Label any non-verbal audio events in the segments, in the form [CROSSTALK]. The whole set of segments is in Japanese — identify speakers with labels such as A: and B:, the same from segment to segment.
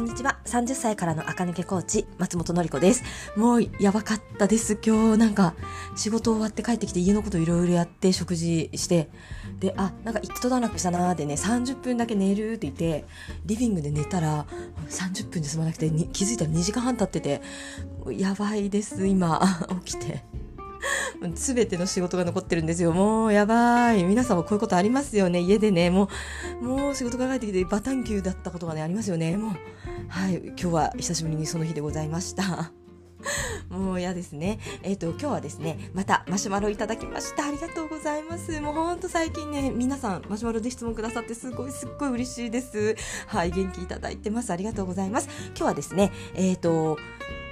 A: んにちは。30歳からの赤抜けコーチ、松本のり子です。もうやばかったです。今日なんか仕事終わって帰ってきて家のこといろいろやって食事して、で、あ、なんか一段落したなーでね、30分だけ寝るって言って、リビングで寝たら30分で済まなくて気づいたら2時間半経ってて、やばいです、今、[LAUGHS] 起きて。すべての仕事が残ってるんですよ。もうやばい。皆さんもこういうことありますよね。家でね、もう、もう仕事が帰ってきてバタンキューだったことがね、ありますよね。もう、はい。今日は久しぶりにその日でございました。[LAUGHS] もう嫌ですね。えっ、ー、と、今日はですね、またマシュマロいただきました。ありがとうございます。もうほんと最近ね、皆さんマシュマロで質問くださってすごいすっごい嬉しいです。はい、元気いただいてます。ありがとうございます。今日はですね、えっ、ー、と、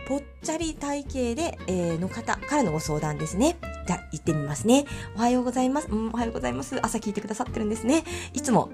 A: ぽっちゃり体型で、えー、の方からのご相談ですね。じゃあ、行ってみますね。おはようございます。うん、おはようございます。朝聞いてくださってるんですね。いつも、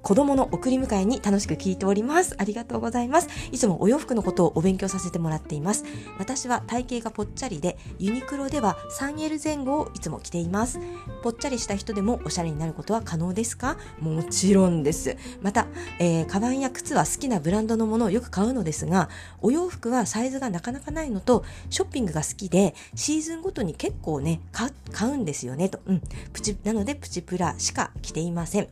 A: 子供の送り迎えに楽しく聞いております。ありがとうございます。いつもお洋服のことをお勉強させてもらっています。私は体型がぽっちゃりで、ユニクロでは 3L 前後をいつも着ています。ぽっちゃりした人でもおしゃれになることは可能ですか？もちろんです。また、えー、カバンや靴は好きなブランドのものをよく買うのですが、お洋服はサイズがなかなかないのと、ショッピングが好きで、シーズンごとに結構ね、買うんですよねと。うん。プチ、なのでプチプラしか着ていません。うん、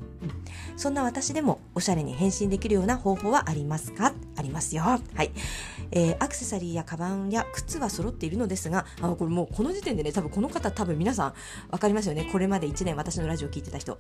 A: そんな私でもおしゃれに変身できるような方法はありますか？ありますよ。はい。えー、アクセサリーやカバンや靴は揃っているのですが、あこれもうこの時点でね、多分この方多分皆さんわかりますよね。これまで1年私のラジオ聞いてた人。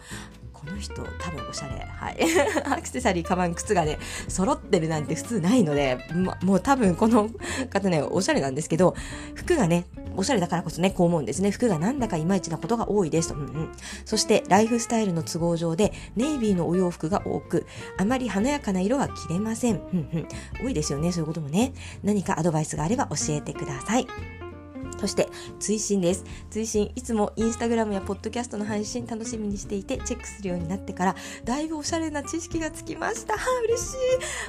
A: この人多分おしゃれ。はい。[LAUGHS] アクセサリー、カバン、靴がね、揃ってるなんて普通ないので、ま、もう多分この方ね、おしゃれなんですけど、服がね、おしゃれだからこそね、こう思うんですね。服がなんだかいまいちなことが多いですと。うんうん。そして、ライフスタイルの都合上で、ネイビーのお洋服が多く、あまり華やかな色は着れません。うんうん。多いですよね、そういうこともね。何かアドバイスがあれば教えてください。そして、追伸です。追伸、いつもインスタグラムやポッドキャストの配信楽しみにしていて、チェックするようになってから、だいぶおしゃれな知識がつきました。嬉しい。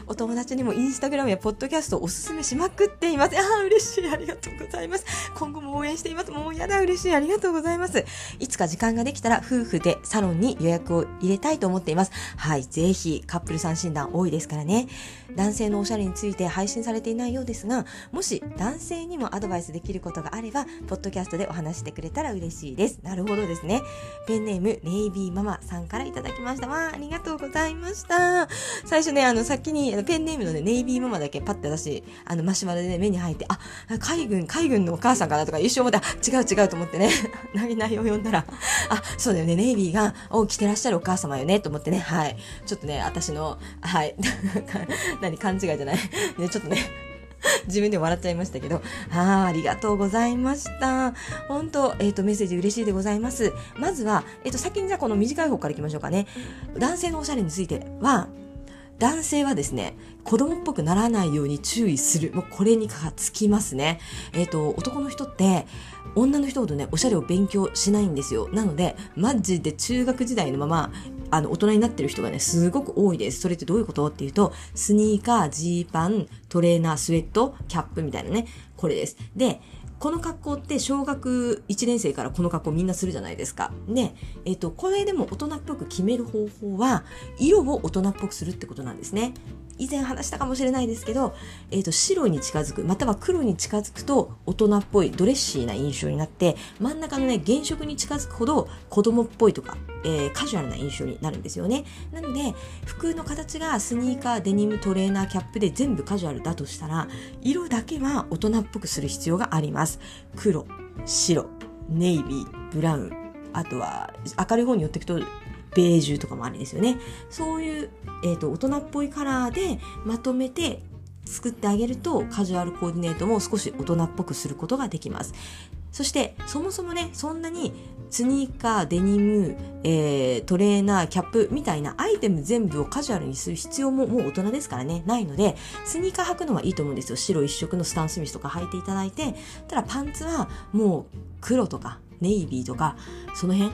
A: お友達にもインスタグラムやポッドキャストをおすすめしまくっています。あ、嬉しい。ありがとうございます。今後も応援しています。もうやだ、嬉しい。ありがとうございます。いつか時間ができたら、夫婦でサロンに予約を入れたいと思っています。はい、ぜひ、カップルさん診断多いですからね。男性のおしゃれについて配信されていないようですが、もし男性にもアドバイスできることがあれば、ポッドキャストでお話してくれたら嬉しいです。なるほどですね。ペンネーム、ネイビーママさんからいただきました。わあ、ありがとうございました。最初ね、あの、先に、ペンネームのね、ネイビーママだけパッて私、あの、マシュマロでね、目に入って、あ、海軍、海軍のお母さんかなとか一生思ってあ、違う違うと思ってね、[LAUGHS] 何々を読んだら、あ、そうだよね、ネイビーが、を着てらっしゃるお母様よね、と思ってね、はい。ちょっとね、私の、はい。[LAUGHS] 何、勘違いじゃない。ね、ちょっとね、[LAUGHS] 自分で笑っちゃいましたけど、ああ、ありがとうございました。本当えっ、ー、と、メッセージ嬉しいでございます。まずは、えっ、ー、と、先にじゃあこの短い方からいきましょうかね。男性のおしゃれについては、男性はですね、子供っぽくならないように注意する。もうこれにかがつきますね。えっ、ー、と、男の人って、女の人ほどね、おしゃれを勉強しないんですよ。なので、マジで中学時代のまま、あの、大人になってる人がね、すごく多いです。それってどういうことっていうと、スニーカー、ジーパン、トレーナー、スウェット、キャップみたいなね、これです。で、この格好って小学1年生からこの格好みんなするじゃないですか。ね、えっ、と、これでも大人っぽく決める方法は、色を大人っぽくするってことなんですね。以前話したかもしれないですけど、えっ、ー、と、白に近づく、または黒に近づくと大人っぽいドレッシーな印象になって、真ん中のね、原色に近づくほど子供っぽいとか、えー、カジュアルな印象になるんですよね。なので、服の形がスニーカー、デニム、トレーナー、キャップで全部カジュアルだとしたら、色だけは大人っぽくする必要があります。黒、白、ネイビー、ブラウン、あとは明るい方に寄っていくとベージュとかもありですよね。そういう、えっ、ー、と、大人っぽいカラーでまとめて作ってあげるとカジュアルコーディネートも少し大人っぽくすることができます。そして、そもそもね、そんなにスニーカー、デニム、えー、トレーナー、キャップみたいなアイテム全部をカジュアルにする必要ももう大人ですからね、ないので、スニーカー履くのはいいと思うんですよ。白一色のスタン・スミスとか履いていただいて、ただパンツはもう黒とかネイビーとか、その辺、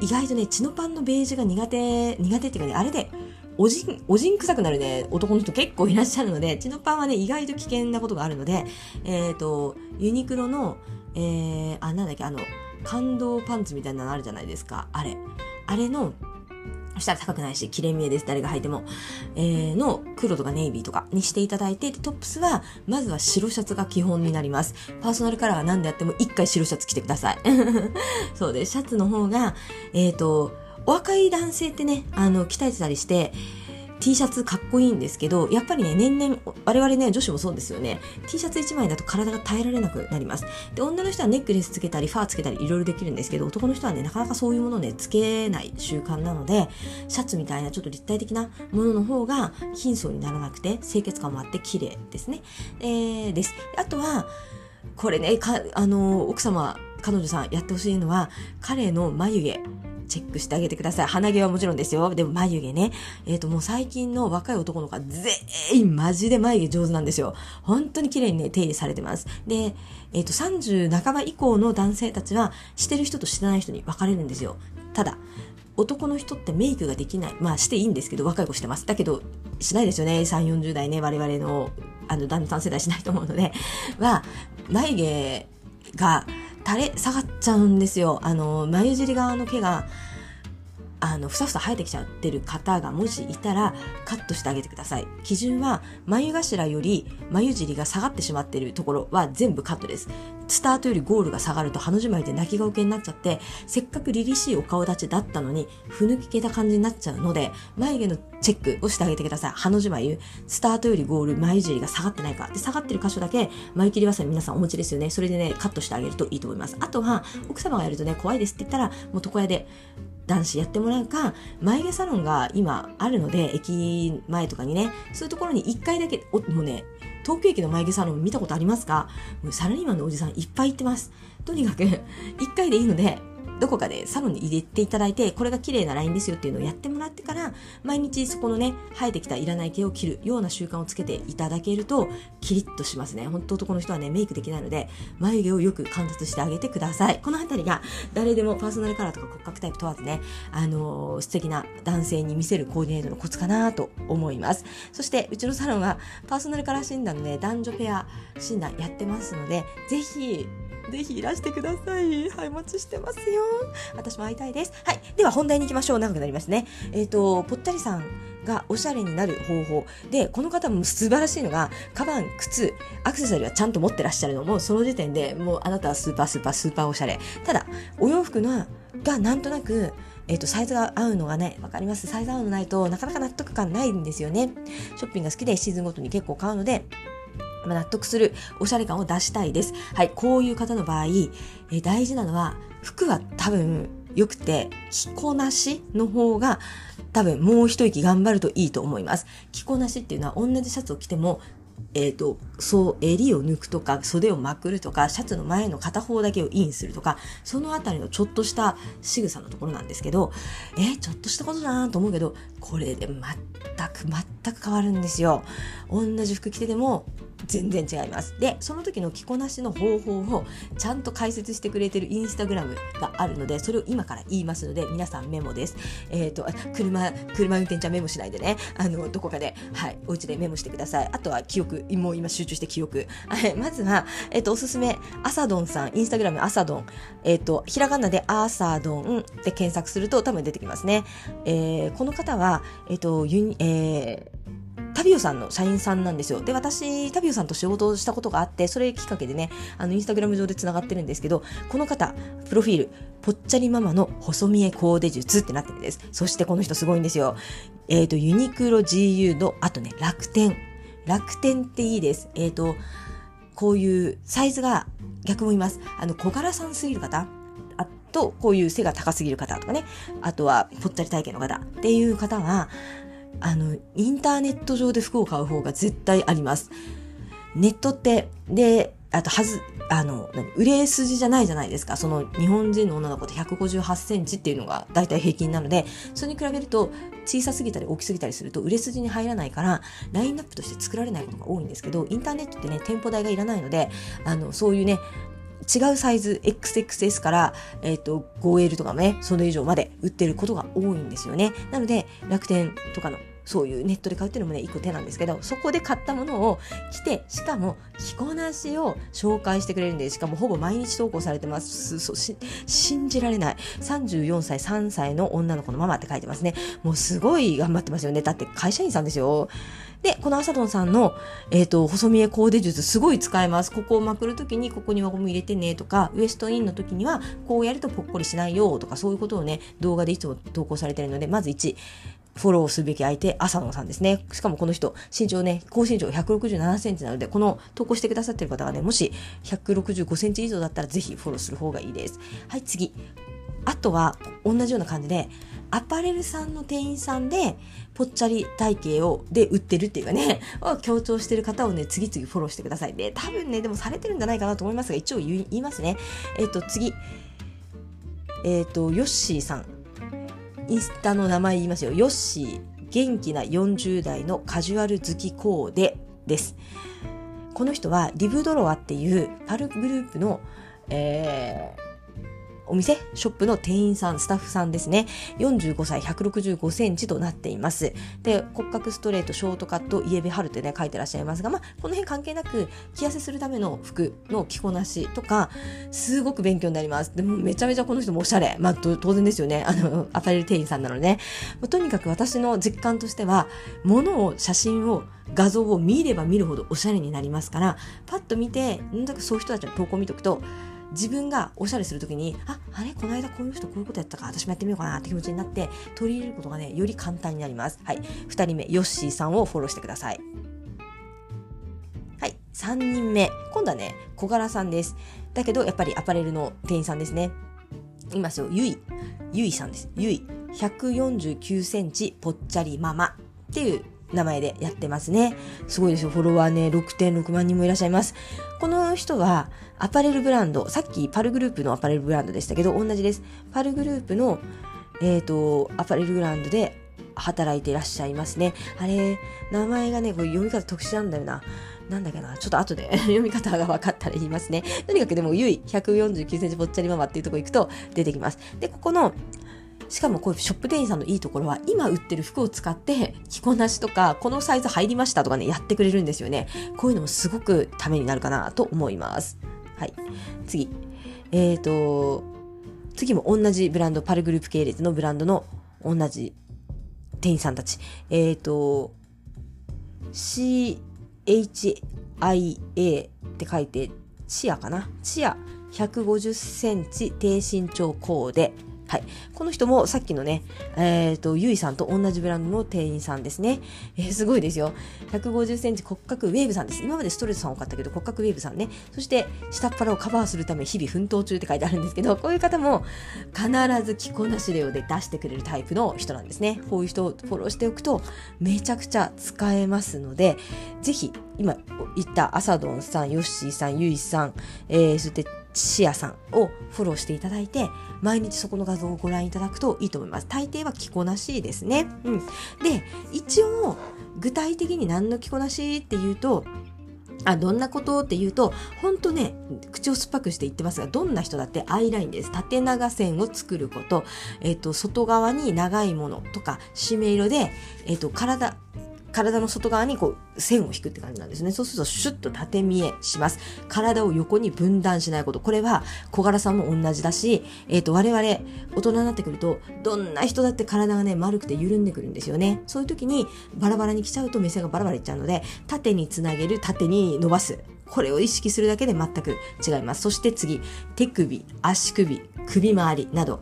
A: 意外とね、血のパンのベージュが苦手、苦手っていうかね、あれで、おじん、おじん臭くなるね、男の人結構いらっしゃるので、血のパンはね、意外と危険なことがあるので、えっ、ー、と、ユニクロの、えー、あ、なんだっけ、あの、感動パンツみたいなのあるじゃないですか。あれ。あれの、そしたら高くないし、綺麗見えです。誰が履いても。えー、の黒とかネイビーとかにしていただいて、トップスは、まずは白シャツが基本になります。パーソナルカラーは何であっても一回白シャツ着てください。[LAUGHS] そうです。シャツの方が、えっ、ー、と、お若い男性ってね、あの、鍛えてたりして、T シャツかっこいいんですけど、やっぱりね、年々、我々ね、女子もそうですよね。T シャツ1枚だと体が耐えられなくなります。で、女の人はネックレスつけたり、ファーつけたり、いろいろできるんですけど、男の人はね、なかなかそういうものをね、つけない習慣なので、シャツみたいなちょっと立体的なものの方が貧相にならなくて、清潔感もあって綺麗ですね。えー、です。あとは、これね、か、あの、奥様、彼女さんやってほしいのは、彼の眉毛。チェックしてあげてください。鼻毛はもちろんですよ。でも眉毛ね。えっ、ー、と、もう最近の若い男の子は全員マジで眉毛上手なんですよ。本当に綺麗にね、手入れされてます。で、えっ、ー、と、30半ば以降の男性たちは、してる人としてない人に分かれるんですよ。ただ、男の人ってメイクができない。まあしていいんですけど、若い子してます。だけど、しないですよね。3、40代ね、我々の、あの、旦那さん世代しないと思うので、は、眉毛が、垂れ下がっちゃうんですよ。あの、眉尻側の毛が、あの、ふさふさ生えてきちゃってる方がもしいたら、カットしてあげてください。基準は、眉頭より眉尻が下がってしまってるところは全部カットです。スタートよりゴールが下がると、ハの字眉で泣き顔系になっちゃって、せっかく凛々しいお顔立ちだったのに、ふぬきけた感じになっちゃうので、眉毛のチェックをしてあげてください。ハの字眉、スタートよりゴール、眉尻が下がってないか。で、下がってる箇所だけ、眉切りわさび皆さんお持ちですよね。それでね、カットしてあげるといいと思います。あとは、奥様がやるとね、怖いですって言ったら、もう床屋で、男子やってもらうか、眉毛サロンが今あるので、駅前とかにね、そういうところに1回だけ、おもうね、東京駅の眉毛サロン見たことありますか？もうサラリーマンのおじさんいっぱい行ってます。とにかく、1回でいいので、どこかでサロンに入れていただいて、これが綺麗なラインですよっていうのをやってもらってから、毎日そこのね、生えてきたいらない毛を切るような習慣をつけていただけると、キリッとしますね。本当男の人はね、メイクできないので、眉毛をよく観察してあげてください。このあたりが、誰でもパーソナルカラーとか骨格タイプ問わずね、あのー、素敵な男性に見せるコーディネートのコツかなと思います。そして、うちのサロンは、パーソナルカラー診断のね、男女ペア診断やってますので、ぜひ、ぜひいらしてください。はい、お待ちしてますよ。私も会いたいです。はい。では本題に行きましょう。長くなりますね。えっ、ー、と、ぽっちゃりさんがおしゃれになる方法。で、この方も素晴らしいのが、カバン、靴、アクセサリーはちゃんと持ってらっしゃるのも、その時点でもうあなたはスーパースーパースーパーおしゃれ。ただ、お洋服のがなんとなく、えっ、と、サイズが合うのがね、わかりますサイズ合うのないとなかなか納得感ないんですよね。ショッピングが好きでシーズンごとに結構買うので、納得するおしゃれ感を出したいです。はい、こういう方の場合、え大事なのは、服は多分良くて、着こなしの方が多分もう一息頑張るといいと思います。着こなしっていうのは同じシャツを着てもえっ、ー、と、そう、襟を抜くとか、袖をまくるとか、シャツの前の片方だけをインするとか、そのあたりのちょっとした仕草のところなんですけど、えー、ちょっとしたことだなと思うけど、これで全く全く変わるんですよ。同じ服着てても、全然違います。で、その時の着こなしの方法をちゃんと解説してくれてるインスタグラムがあるので、それを今から言いますので、皆さんメモです。えっ、ー、と、車、車運転ちゃメモしないでね、あの、どこかで、はい、お家でメモしてください。あとは記憶、もう今集中して記憶。はい、まずは、えっ、ー、と、おすすめ、アサドンさん、インスタグラムアサドン、えっ、ー、と、ひらがなでアサドンで検索すると多分出てきますね。えー、この方は、えっ、と、ユニ、えー、ビオさんの社員さんなんですよ。で、私、タビオさんと仕事をしたことがあって、それきっかけでね、あの、インスタグラム上で繋がってるんですけど、この方、プロフィール、ぽっちゃりママの細見えコーデ術ってなってるんです。そしてこの人すごいんですよ。えっ、ー、と、ユニクロ GU の、あとね、楽天。楽天っていいです。えっ、ー、と、こういうサイズが逆もいます。あの、小柄さんすぎる方あと、こういう背が高すぎる方とかね。あとは、ぽっちゃり体型の方っていう方は、あの、インターネット上で服を買う方が絶対あります。ネットって、で、あと、はず、あの、売れ筋じゃないじゃないですか。その、日本人の女の子って158センチっていうのが大体平均なので、それに比べると、小さすぎたり大きすぎたりすると、売れ筋に入らないから、ラインナップとして作られないことが多いんですけど、インターネットってね、店舗代がいらないので、あの、そういうね、違うサイズ XXS から、えっ、ー、と 5L とかね、それ以上まで売ってることが多いんですよね。なので、楽天とかのそういうネットで買うっていうのもね、一個手なんですけど、そこで買ったものを着て、しかも着こなしを紹介してくれるんで、しかもほぼ毎日投稿されてます。そし信じられない。34歳、3歳の女の子のママって書いてますね。もうすごい頑張ってますよね。だって会社員さんですよ。で、このアサドンさんの、えっ、ー、と、細見えコーデ術すごい使えます。ここをまくるときにここに輪ゴム入れてねとか、ウエストインの時にはこうやるとぽっこりしないよとか、そういうことをね、動画でいつも投稿されてるので、まず1、フォローすべき相手、浅野さんですね。しかもこの人、身長ね、高身長167センチなので、この投稿してくださってる方がね、もし165センチ以上だったらぜひフォローする方がいいです。はい、次。あとは、同じような感じで、アパレルさんの店員さんで、ぽっちゃり体型を、で売ってるっていうかね、[LAUGHS] を強調してる方をね、次々フォローしてください。で、多分ね、でもされてるんじゃないかなと思いますが、一応言いますね。えっ、ー、と、次。えっ、ー、と、ヨッシーさん。インスタの名前言いますよ。ヨッシー。元気な40代のカジュアル好きコーデです。この人はリブドロワっていうパルグループの、えー、お店、ショップの店員さん、スタッフさんですね。45歳、165センチとなっています。で、骨格ストレート、ショートカット、イエベハルってね、書いてらっしゃいますが、まあ、この辺関係なく、着痩せするための服の着こなしとか、すごく勉強になります。でも、めちゃめちゃこの人もおしゃれ。まあ、当然ですよね。あの、アパレル店員さんなのでね。まあ、とにかく私の実感としては、物を、写真を、画像を見れば見るほどおしゃれになりますから、パッと見て、なんだかそういう人たちの投稿を見とくと、自分がおしゃれするときに、あ、あれ？この間こういう人こういうことやったか、私もやってみようかなって気持ちになって、取り入れることがね、より簡単になります。はい。2人目、ヨッシーさんをフォローしてください。はい。3人目、今度はね、小柄さんです。だけど、やっぱりアパレルの店員さんですね。いますよ。ゆい。ゆいさんです。ゆい。149センチ、ぽっちゃりママっていう名前でやってますね。すごいですよ。フォロワーね、6.6万人もいらっしゃいます。この人は、アパレルブランド、さっきパルグループのアパレルブランドでしたけど、同じです。パルグループの、えっ、ー、と、アパレルブランドで働いていらっしゃいますね。あれ、名前がね、これ読み方特殊なんだよな。なんだっけな、ちょっと後で [LAUGHS] 読み方が分かったら言いますね。とにかくでも、ゆい、149センチぽっちゃりママっていうとこ行くと出てきます。で、ここの、しかもこういうショップ店員さんのいいところは、今売ってる服を使って、着こなしとか、このサイズ入りましたとかね、やってくれるんですよね。こういうのもすごくためになるかなと思います。はい。次。えっ、ー、と、次も同じブランド、パルグループ系列のブランドの同じ店員さんたち。えっ、ー、と、CHIA って書いて、チアかな？チア150センチ低身長コーデ。はい。この人もさっきのね、えっ、ー、と、ゆいさんと同じブランドの店員さんですね。えー、すごいですよ。150センチ骨格ウェーブさんです。今までストレートさん多かったけど、骨格ウェーブさんね。そして、下っ腹をカバーするため日々奮闘中って書いてあるんですけど、こういう方も必ず着こなし量で出してくれるタイプの人なんですね。こういう人をフォローしておくと、めちゃくちゃ使えますので、ぜひ、今言ったアサドンさん、ヨッシーさん、ユイさん、えー、そして、シアさんをフォローしていただいて、毎日そこの画像をご覧いただくといいと思います。大抵は着こなしですね。うん。で、一応、具体的に何の着こなしっていうと、あ、どんなことっていうと、ほんとね、口を酸っぱくして言ってますが、どんな人だってアイラインです。縦長線を作ること、えっ、と、外側に長いものとか、締め色で、えっ、と、体、体の外側にこう線を引くって感じなんですね。そうするとシュッと縦見えします。体を横に分断しないこと。これは小柄さんも同じだし、えっ、ー、と、我々大人になってくると、どんな人だって体がね、丸くて緩んでくるんですよね。そういう時にバラバラに来ちゃうと目線がバラバラいっちゃうので、縦につなげる、縦に伸ばす。これを意識するだけで全く違います。そして次、手首、足首、首周りなど、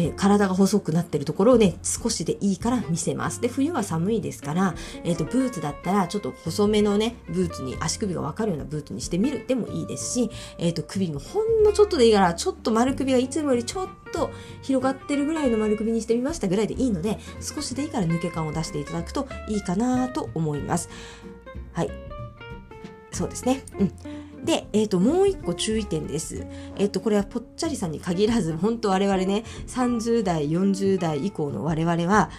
A: えー、体が細くなってるところをね、少しでいいから見せます。で、冬は寒いですから、えっ、ー、と、ブーツだったら、ちょっと細めのね、ブーツに、足首がわかるようなブーツにしてみるでもいいですし、えっ、ー、と、首もほんのちょっとでいいから、ちょっと丸首がいつもよりちょっと広がってるぐらいの丸首にしてみましたぐらいでいいので、少しでいいから抜け感を出していただくといいかなと思います。はい。そうですね。うん。で、えっ、ー、と、もう一個注意点です。えっ、ー、と、これはぽっちゃりさんに限らず、本当我々ね、30代、40代以降の我々は、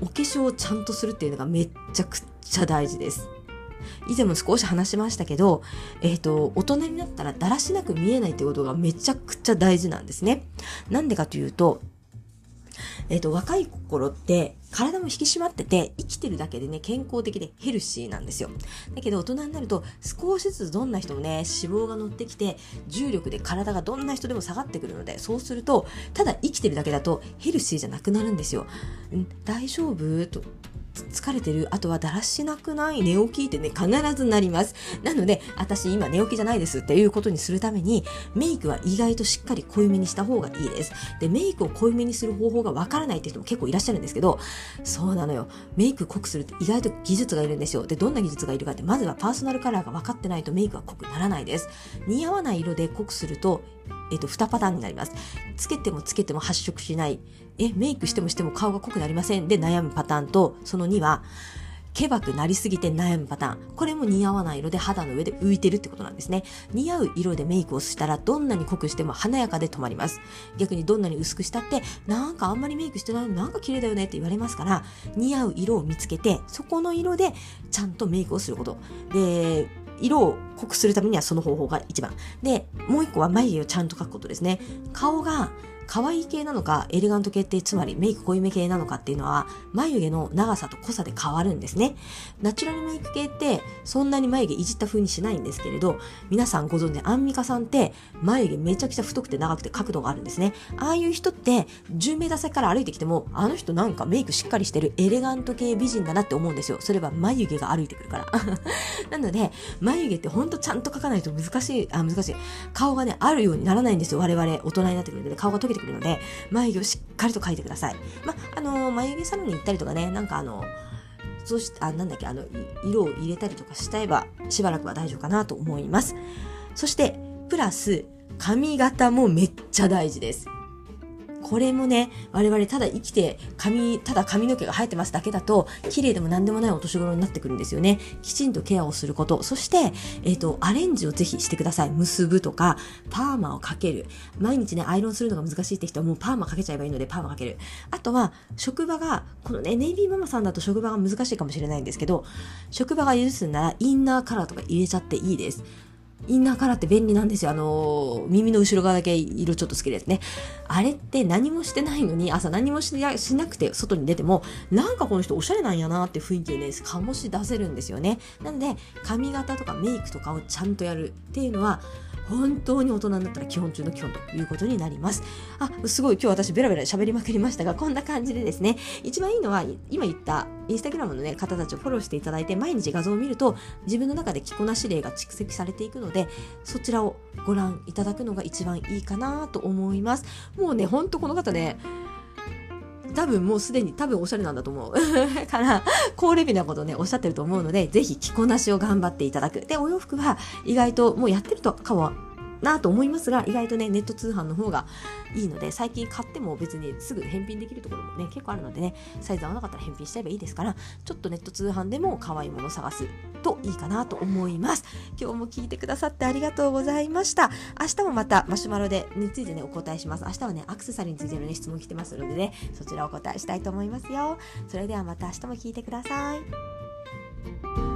A: お化粧をちゃんとするっていうのがめっちゃくちゃ大事です。以前も少し話しましたけど、えっ、ー、と、大人になったらだらしなく見えないってことがめちゃくちゃ大事なんですね。なんでかというと、えっ、と、若い頃って体も引き締まってて、生きてるだけでね、健康的でヘルシーなんですよ。だけど大人になると、少しずつどんな人もね、脂肪が乗ってきて、重力で体がどんな人でも下がってくるので、そうすると、ただ生きてるだけだとヘルシーじゃなくなるんですよ。ん大丈夫？と疲れてるあとはだらしなくない寝起きってね、必ずなります。なので、私今寝起きじゃないですっていうことにするために、メイクは意外としっかり濃いめにした方がいいです。で、メイクを濃いめにする方法がわからないって人も結構いらっしゃるんですけど、そうなのよ。メイク濃くするって意外と技術がいるんですよ。で、どんな技術がいるかって、まずはパーソナルカラーが分かってないとメイクは濃くならないです。似合わない色で濃くすると、えっと、2パターンになります。つけてもつけても発色しない。え、メイクしてもしても顔が濃くなりませんで悩むパターンと、その2は、けばくなりすぎて悩むパターン。これも似合わない色で肌の上で浮いてるってことなんですね。似合う色でメイクをしたらどんなに濃くしても華やかで止まります。逆にどんなに薄くしたって、なんかあんまりメイクしてないのなんか綺麗だよねって言われますから、似合う色を見つけて、そこの色でちゃんとメイクをすること。で、色を濃くするためにはその方法が一番。で、もう一個は眉毛をちゃんと描くことですね。顔が可愛い系なのか、エレガント系ってつまりメイク濃いめ系なのかっていうのは、眉毛の長さと濃さで変わるんですね。ナチュラルメイク系ってそんなに眉毛いじった風にしないんですけれど、皆さんご存知、アンミカさんって眉毛めちゃくちゃ太くて長くて角度があるんですね。ああいう人って10メーター先から歩いてきても、あの人なんかメイクしっかりしてるエレガント系美人だなって思うんですよ。それは眉毛が歩いてくるから。[LAUGHS] なので、眉毛ってほんとちゃんと描かないと難しい、あ、難しい。顔がね、あるようにならないんですよ。我々大人になってくるので、顔が溶けてくるので、眉毛をしっかりと描いてください。まあ、の、眉毛サロンに行ったりとかね、なんかあの、そして、あ、なんだっけ、あの、色を入れたりとかしたえば、しばらくは大丈夫かなと思います。そして、プラス、髪型もめっちゃ大事です。これもね、我々ただ生きて髪、ただ髪の毛が生えてますだけだと、綺麗でも何でもないお年頃になってくるんですよね。きちんとケアをすること。そして、えっ、ー、と、アレンジをぜひしてください。結ぶとか、パーマをかける。毎日ね、アイロンするのが難しいって人はもうパーマかけちゃえばいいので、パーマかける。あとは、職場が、このね、ネイビーママさんだと職場が難しいかもしれないんですけど、職場が許すなら、インナーカラーとか入れちゃっていいです。インナーカラーって便利なんですよ。あの、耳の後ろ側だけ色ちょっと好きですね。あれって何もしてないのに、朝何もししなくて外に出ても、なんかこの人おしゃれなんやなって雰囲気をね、醸し出せるんですよね。なので、髪型とかメイクとかをちゃんとやるっていうのは、本当に大人になったら基本中の基本ということになります。あ、すごい今日私ベラベラ喋りまくりましたが、こんな感じでですね、一番いいのは今言ったインスタグラムのね、方たちをフォローしていただいて、毎日画像を見ると自分の中で着こなし例が蓄積されていくのので、そちらをご覧いただくのが一番いいかなと思います。もうね、ほんとこの方ね、多分もうすでに多分おしゃれなんだと思う。[LAUGHS] から、高レベルなことね、おっしゃってると思うので、ぜひ着こなしを頑張っていただく。で、お洋服は意外ともうやってるとかはなと思いますが、意外とね、ネット通販の方がいいので、最近買っても別にすぐ返品できるところもね、結構あるのでね、サイズ合わなかったら返品しちゃえばいいですから、ちょっとネット通販でも可愛いものを探すといいかなと思います。今日も聞いてくださってありがとうございました。明日もまたマシュマロでについてね、お答えします。明日はね、アクセサリーについてのね、質問来てますのでね、そちらお答えしたいと思いますよ。それではまた明日も聞いてください。